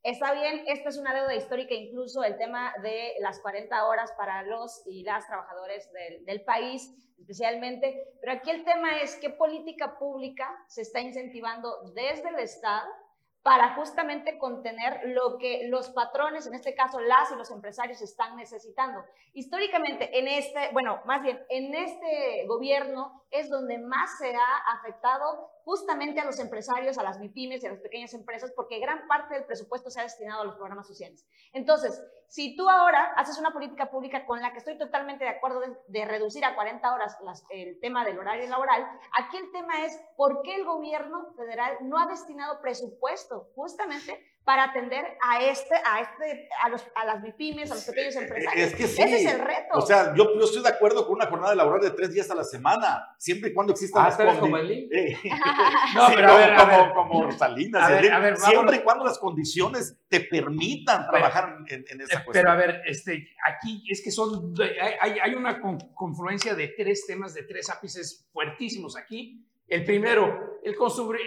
está bien, esta es una deuda histórica, incluso el tema de las 40 horas para los y las trabajadores del, del país, especialmente, pero aquí el tema es qué política pública se está incentivando desde el Estado para justamente contener lo que los patrones, en este caso las y los empresarios, están necesitando. Históricamente, en este, bueno, más bien, en este gobierno es donde más se ha afectado justamente a los empresarios, a las MIPIMES y a las pequeñas empresas, porque gran parte del presupuesto se ha destinado a los programas sociales. Entonces, si tú ahora haces una política pública con la que estoy totalmente de acuerdo de, reducir a 40 horas el tema del horario laboral, aquí el tema es por qué el gobierno federal no ha destinado presupuesto justamente para atender a este, a este, a, los, a las MIPIMES, a los pequeños empresarios. Es que sí. Ese es el reto. O sea, yo, yo estoy de acuerdo con una jornada laboral de tres días a la semana, siempre y cuando existan Ah, las ¿tú eres condi- como Eli? Eh, No, sí, pero a como, ver, a ver. como Salinas, A ver, decir, a ver, siempre y cuando las condiciones te permitan trabajar en, en esa Eh, cuestión. Pero a ver, este, aquí es que son, hay, hay- una con- confluencia de tres temas, de tres ápices fuertísimos aquí. El primero, el,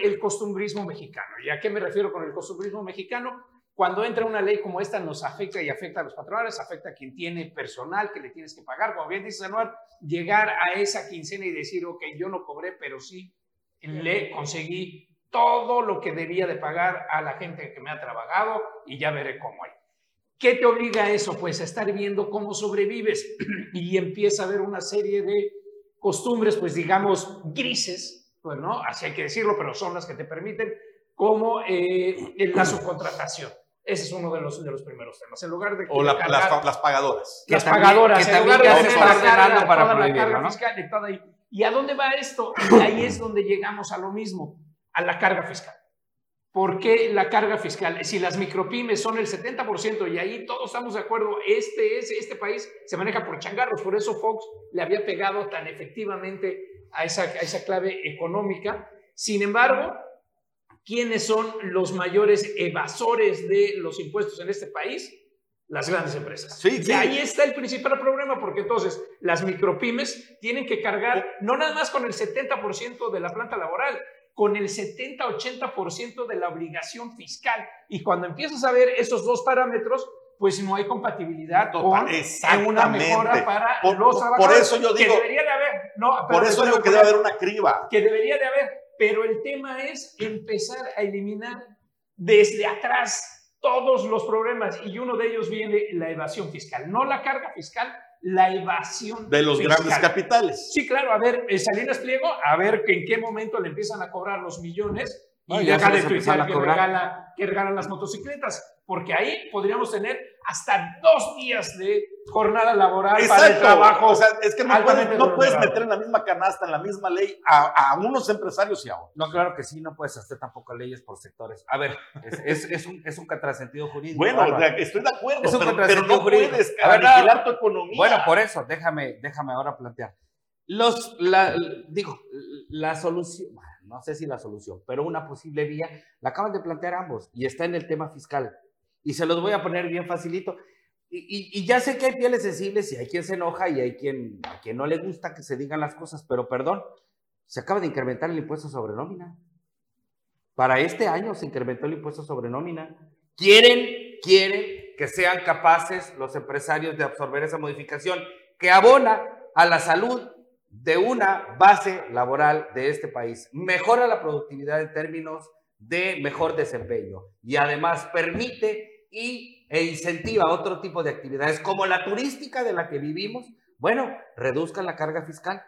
el costumbrismo mexicano. ¿Y a qué me refiero con el costumbrismo mexicano? Cuando entra una ley como esta nos afecta y afecta a los patronales, afecta a quien tiene personal que le tienes que pagar. Como bien dice Anuar, llegar a esa quincena y decir, ok, yo no cobré, pero sí le conseguí todo lo que debía de pagar a la gente que me ha trabajado y ya veré cómo hay. ¿Qué te obliga a eso? Pues a estar viendo cómo sobrevives y empieza a haber una serie de costumbres, pues digamos, grises, pues no, así hay que decirlo, pero son las que te permiten, como eh, la subcontratación. Ese es uno de los, de los primeros temas. En lugar de o la- cargar- las, las pagadoras. las también- pagadoras, que en lugar de está la carga, ordenando para toda la prohibirlo, carga ¿no? fiscal y toda ahí. ¿Y a dónde va esto? Y ahí es donde llegamos a lo mismo, a la carga fiscal. ¿Por qué la carga fiscal? Si las micropymes son el 70% y ahí todos estamos de acuerdo, este, es, este país se maneja por changarros, por eso Fox le había pegado tan efectivamente a esa, a esa clave económica. Sin embargo, ¿quiénes son los mayores evasores de los impuestos en este país? Las grandes empresas. Sí, y ahí está el principal problema, porque entonces las micropymes tienen que cargar no nada más con el 70% de la planta laboral, con el 70-80% de la obligación fiscal. Y cuando empiezas a ver esos dos parámetros, pues no hay compatibilidad Total, con una mejora para Por- los por trabajadores. eso yo que digo- debería de haber. No, Por eso digo que debe haber una criba. que debería de haber, pero el tema es empezar a eliminar desde atrás todos los problemas y uno de ellos viene la evasión fiscal, no la carga fiscal, la evasión De los fiscal. grandes capitales. Sí, claro, a ver, eh, Salinas Pliego, a ver que en qué momento le empiezan a cobrar los millones y ya deja de tuitear que, regala, que regalan las motocicletas, porque ahí podríamos tener hasta dos días de jornada laboral para el Exacto. trabajo. O sea, es que no puedes, no puedes remunerado. meter en la misma canasta, en la misma ley, a, a unos empresarios y a otros. No, claro que sí, no puedes hacer tampoco leyes por sectores. A ver, es, es, es un, es un contrasentido jurídico. Bueno, estoy de acuerdo, Es un pero, pero contrasentido no jurídico. puedes A ver, aniquilar no, tu economía. Bueno, por eso, déjame, déjame ahora plantear. Los, la, digo, la solución, no sé si la solución, pero una posible vía, la acaban de plantear ambos y está en el tema fiscal. Y se los voy a poner bien facilito. Y, y- y ya sé que hay pieles sensibles y hay quien se enoja y hay quien, a quien no le gusta que se digan las cosas, pero perdón, se acaba de incrementar el impuesto sobre nómina. Para este año se incrementó el impuesto sobre nómina. Quieren, quieren que sean capaces los empresarios de absorber esa modificación que abona a la salud de una base laboral de este país. Mejora la productividad en términos de mejor desempeño y además permite y, e incentiva otro tipo de actividades como la turística de la que vivimos. Bueno, reduzcan la carga fiscal.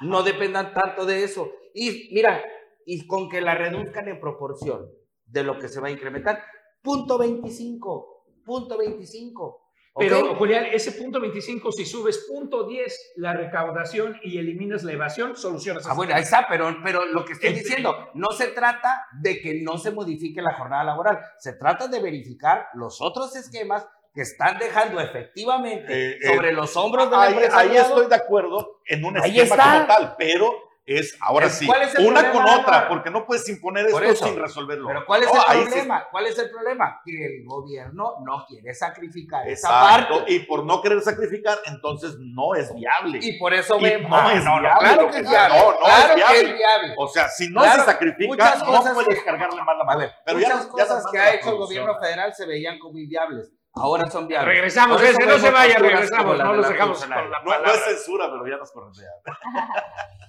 No dependan tanto de eso. Y mira, y con que la reduzcan en proporción de lo que se va a incrementar. Punto 25, punto 25. Pero, Julián, ese punto 25, si subes punto 10 la recaudación y eliminas la evasión, solucionas Ah, bueno, ahí está, pero, pero lo que estoy El- diciendo, no se trata de que no se modifique la jornada laboral, se trata de verificar los otros esquemas que están dejando efectivamente Eh, eh, sobre los hombros del ahí, ahí empresariado. estoy de acuerdo en un Ahí esquema está. como tal, pero es ahora sí, ¿cuál es el una con otra, porque no puedes imponer esto eso. sin resolverlo. Pero ¿cuál es el sí problema? ¿Cuál es el problema? Que el gobierno no quiere sacrificar esa Exacto, parte. y por no querer sacrificar, entonces no es viable. Y por eso vemos. no Ah, es no, no, viable claro que es viable. no, no claro es que viable. es viable. O sea, si no Claro, se sacrifica, muchas no cosas puedes que- cargarle más la mano. ver, Pero muchas ya cosas que ha hecho el gobierno federal se veían como inviables. Ahora son viables. Regresamos, no se vaya, regresamos, no los dejamos No, es censura, pero ya nos corretea.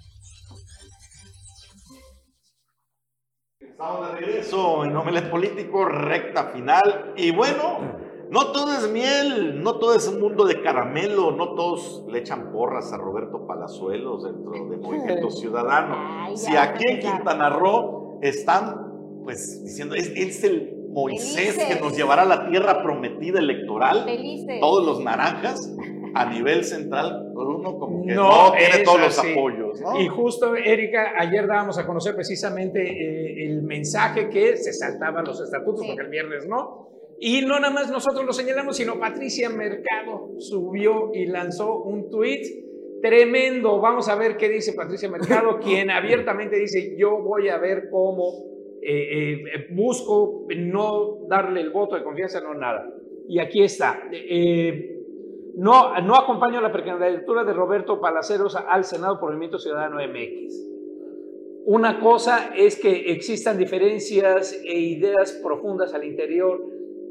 Estamos de regreso en Omelet Político, recta final. Y bueno, no todo es miel, no todo es un mundo de caramelo, no todos le echan porras a Roberto Palazuelos dentro de Movimiento Ciudadano. Ay, Si aquí en. Quintana Roo están, pues, diciendo, es, es el Moisés Felices. que nos llevará a la tierra prometida electoral, Felices. todos los naranjas, a nivel central, uno como que No no, tiene todos los apoyos, ¿no? Y justo, Erika, ayer dábamos a conocer precisamente eh, el mensaje que se saltaban los estatutos, Sí. porque el viernes no. Y no nada más nosotros lo señalamos, sino Patricia Mercado subió y lanzó un tuit tremendo. Vamos a ver qué dice Patricia Mercado, quien abiertamente dice, yo voy a ver cómo eh, eh, busco no darle el voto de confianza, no nada. Y aquí está. Eh, no, no acompaño la precandidatura de Roberto Palaceros al Senado por Movimiento Ciudadano MX. Una cosa es que existan diferencias e ideas profundas al interior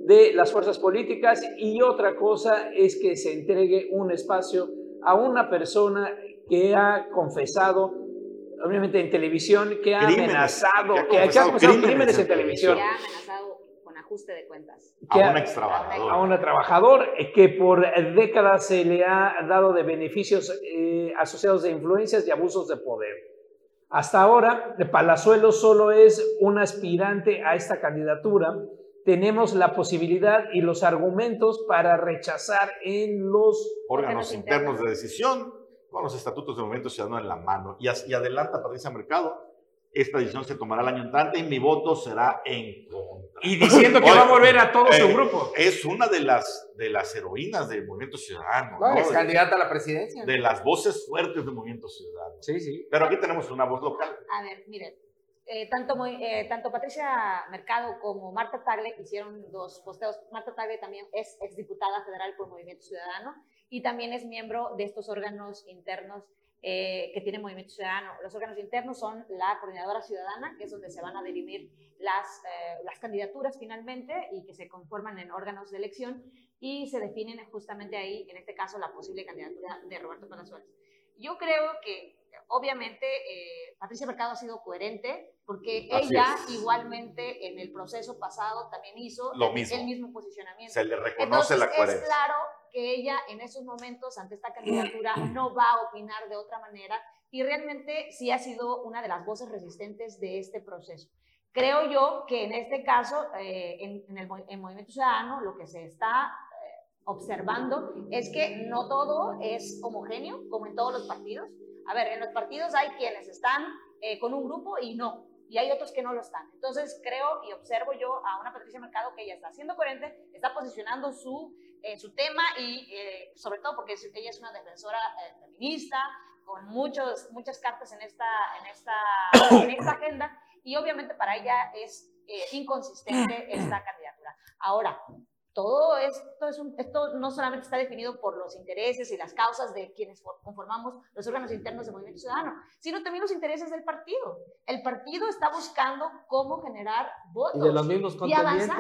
de las fuerzas políticas y otra cosa es que se entregue un espacio a una persona que ha confesado, obviamente en televisión, que ha Crímenes, amenazado, que ha que ha confesado crímenes crímenes en en televisión. Que ha amenazado con ajuste de cuentas. que a un ex trabajador. a un trabajador eh, que por décadas se le ha dado de beneficios eh, asociados de influencias y abusos de poder. Hasta ahora, Palazuelo solo es un aspirante a esta candidatura. Tenemos la posibilidad y los argumentos para rechazar en los... órganos internos de decisión, con los estatutos del Movimiento Ciudadano en la mano. Y, y adelanta Patricia Mercado, esta decisión se tomará el año entrante y mi voto será en contra. Y diciendo que Oye, va a volver a todo su eh, grupo. Es una de las, de las heroínas del Movimiento Ciudadano, No, ¿no? es De- candidata a la presidencia. de las voces fuertes del Movimiento Ciudadano. Sí, sí. Pero aquí tenemos una voz local. A ver, miren, eh, tanto, eh, tanto Patricia Mercado como Marta Tagle hicieron dos posteos. Marta Tagle también es exdiputada federal por Movimiento Ciudadano y también es miembro de estos órganos internos eh, que tiene Movimiento Ciudadano. Los órganos internos son la Coordinadora Ciudadana, que es donde se van a dirimir las, eh, las candidaturas finalmente y que se conforman en órganos de elección y se definen justamente ahí, en este caso, la posible candidatura de Roberto Palazuelos. Yo creo que obviamente eh, Patricia Mercado ha sido coherente porque Así ella es. igualmente en el proceso pasado también hizo Lo el, mismo. el mismo posicionamiento. Se le reconoce Entonces, la es coherencia. claro que ella en esos momentos ante esta candidatura no va a opinar de otra manera y realmente sí ha sido una de las voces resistentes de este proceso. Creo yo que en este caso, eh, en, en el en Movimiento Ciudadano, lo que se está eh, observando es que no todo es homogéneo, como en todos los partidos. A ver, en los partidos hay quienes están eh, con un grupo y no, y hay otros que no lo están. Entonces creo y observo yo a una Patricia Mercado que ella está siendo coherente, está posicionando su, eh, su tema y eh, sobre todo porque es- ella es una defensora eh, feminista, con muchos, muchas cartas en esta, en, esta, en esta agenda y obviamente para ella es eh, inconsistente esta candidatura. Ahora, todo esto, es un- esto no solamente está definido por los intereses y las causas de quienes for- conformamos los órganos internos del Movimiento Ciudadano, sino también los intereses del partido. El partido está buscando cómo generar votos Y de los mismos y avanzar.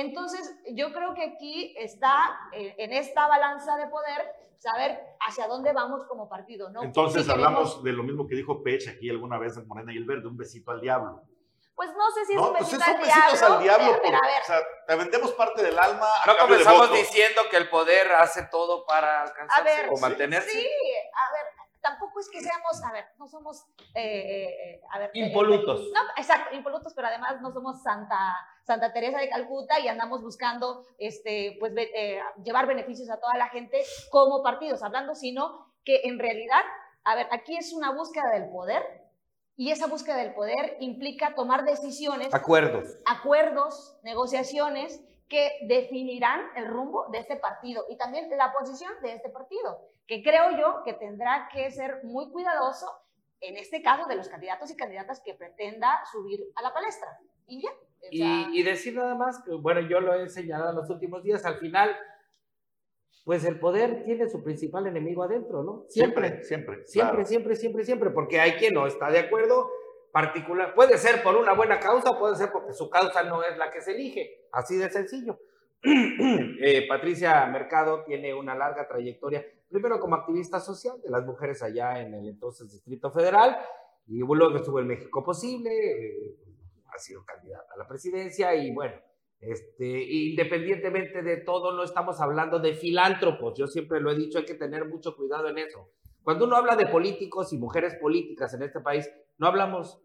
Entonces, yo creo que aquí está eh, en esta balanza de poder saber hacia dónde vamos como partido, ¿no? Entonces queremos- hablamos de lo mismo que dijo Pech aquí alguna vez en Morena y el Verde, un besito al diablo. Pues no sé si es No, un pues besito son al besitos diablo. al diablo. pero, por- a ver, o sea, te vendemos parte del alma. a No de comenzamos voto. diciendo que el poder hace todo para a alcanzarse ver, o mantenerse. Sí, a ver, tampoco es que seamos, a ver, no somos, eh, eh, a ver, eh, Impolutos. no, exacto, impolutos, pero además no somos Santa, Santa Teresa de Calcuta y andamos buscando, este, pues, eh, llevar beneficios a toda la gente como partidos, hablando, sino que en realidad, a ver, aquí es una búsqueda del poder y esa búsqueda del poder implica tomar decisiones Acuerdos. acuerdos, negociaciones que definirán el rumbo de este partido y también la posición de este partido, que creo yo que tendrá que ser muy cuidadoso en este caso de los candidatos y candidatas que pretenda subir a la palestra. Y ya. o sea, Y, y decir nada más, que, bueno, yo lo he señalado en los últimos días, al final, pues el poder tiene su principal enemigo adentro, ¿no? Siempre, siempre. Siempre, claro. siempre, siempre, siempre, porque hay quien no está de acuerdo, particular, puede ser por una buena causa, puede ser porque su causa no es la que se elige, así de sencillo. Eh, Patricia Mercado tiene una larga trayectoria, primero como activista social de las mujeres allá en el entonces Distrito Federal, y luego estuvo en México Posible, eh, ha sido candidata a la presidencia, y bueno, este, independientemente de todo, no estamos hablando de filántropos, yo siempre lo he dicho, hay que tener mucho cuidado en eso. Cuando uno habla de políticos y mujeres políticas en este país, no hablamos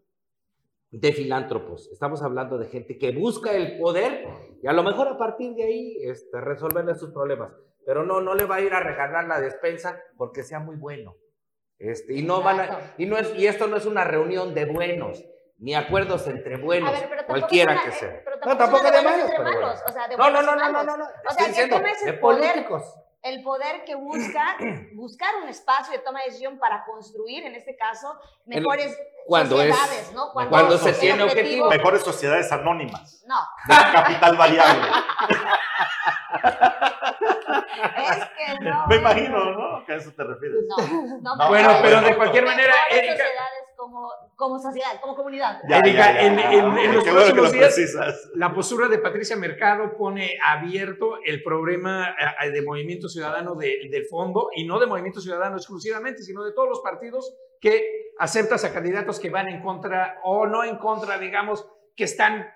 de filántropos, estamos hablando de gente que busca el poder y a lo mejor a partir de ahí este, resolverle sus problemas, pero no, no le va a ir a regalar la despensa porque sea muy bueno. Este, y, no van a, y, no es, y esto no es una reunión de buenos, ni acuerdos entre buenos, ver, tampoco cualquiera es una- que eh, sea. pero no, tampoco tampoco es de malos, entre pero malos, bueno. o sea, de no, no, no, no, no, no, no, O estoy sea, el diciendo, es de el poder, políticos. el poder que busca buscar un espacio de toma de decisión para construir, en este caso, mejores cuando es- sociedades, ¿no? cuando se tiene objetivo. Mejores sociedades anónimas. No, De capital variable. es que no. Me imagino, ¿no? Que a eso te refieres. No, no, No, Bueno, pero de cualquier manera, Mejores Erika, sociedades como, como sociedad, como comunidad. Ya, Erika, ya, ya, en- ya. en- en los bueno próximos lo días- la postura de Patricia Mercado pone abierto el problema eh, de Movimiento Ciudadano de- del fondo y no de Movimiento Ciudadano exclusivamente, sino de todos los partidos que aceptas a candidatos que van en contra o no en contra, digamos, que están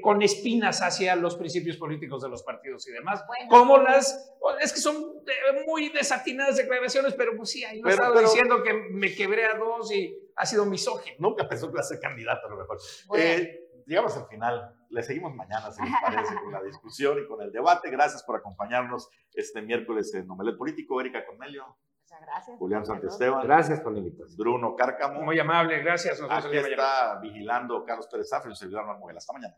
con espinas hacia los principios políticos de los partidos y demás. Bueno. Como las, es que son eh, muy desatinadas declaraciones, pero pues sí, ahí no pero- diciendo que me quebré a dos y ha sido misógino. Nunca pensó que iba a ser candidato, a lo mejor. Bueno. Eh, llegamos al final. Le seguimos mañana, si les parece, con la discusión y con el debate. Gracias por acompañarnos este miércoles en Omelet Político. Erika Cornelio, Muchas gracias. Julián Santisteban, Gracias por la invitación. Bruno Cárcamo. Muy amable, gracias. Nos vemos Aquí mañana. está vigilando Carlos Pérez Zafra y su servidor Manuel. Hasta mañana.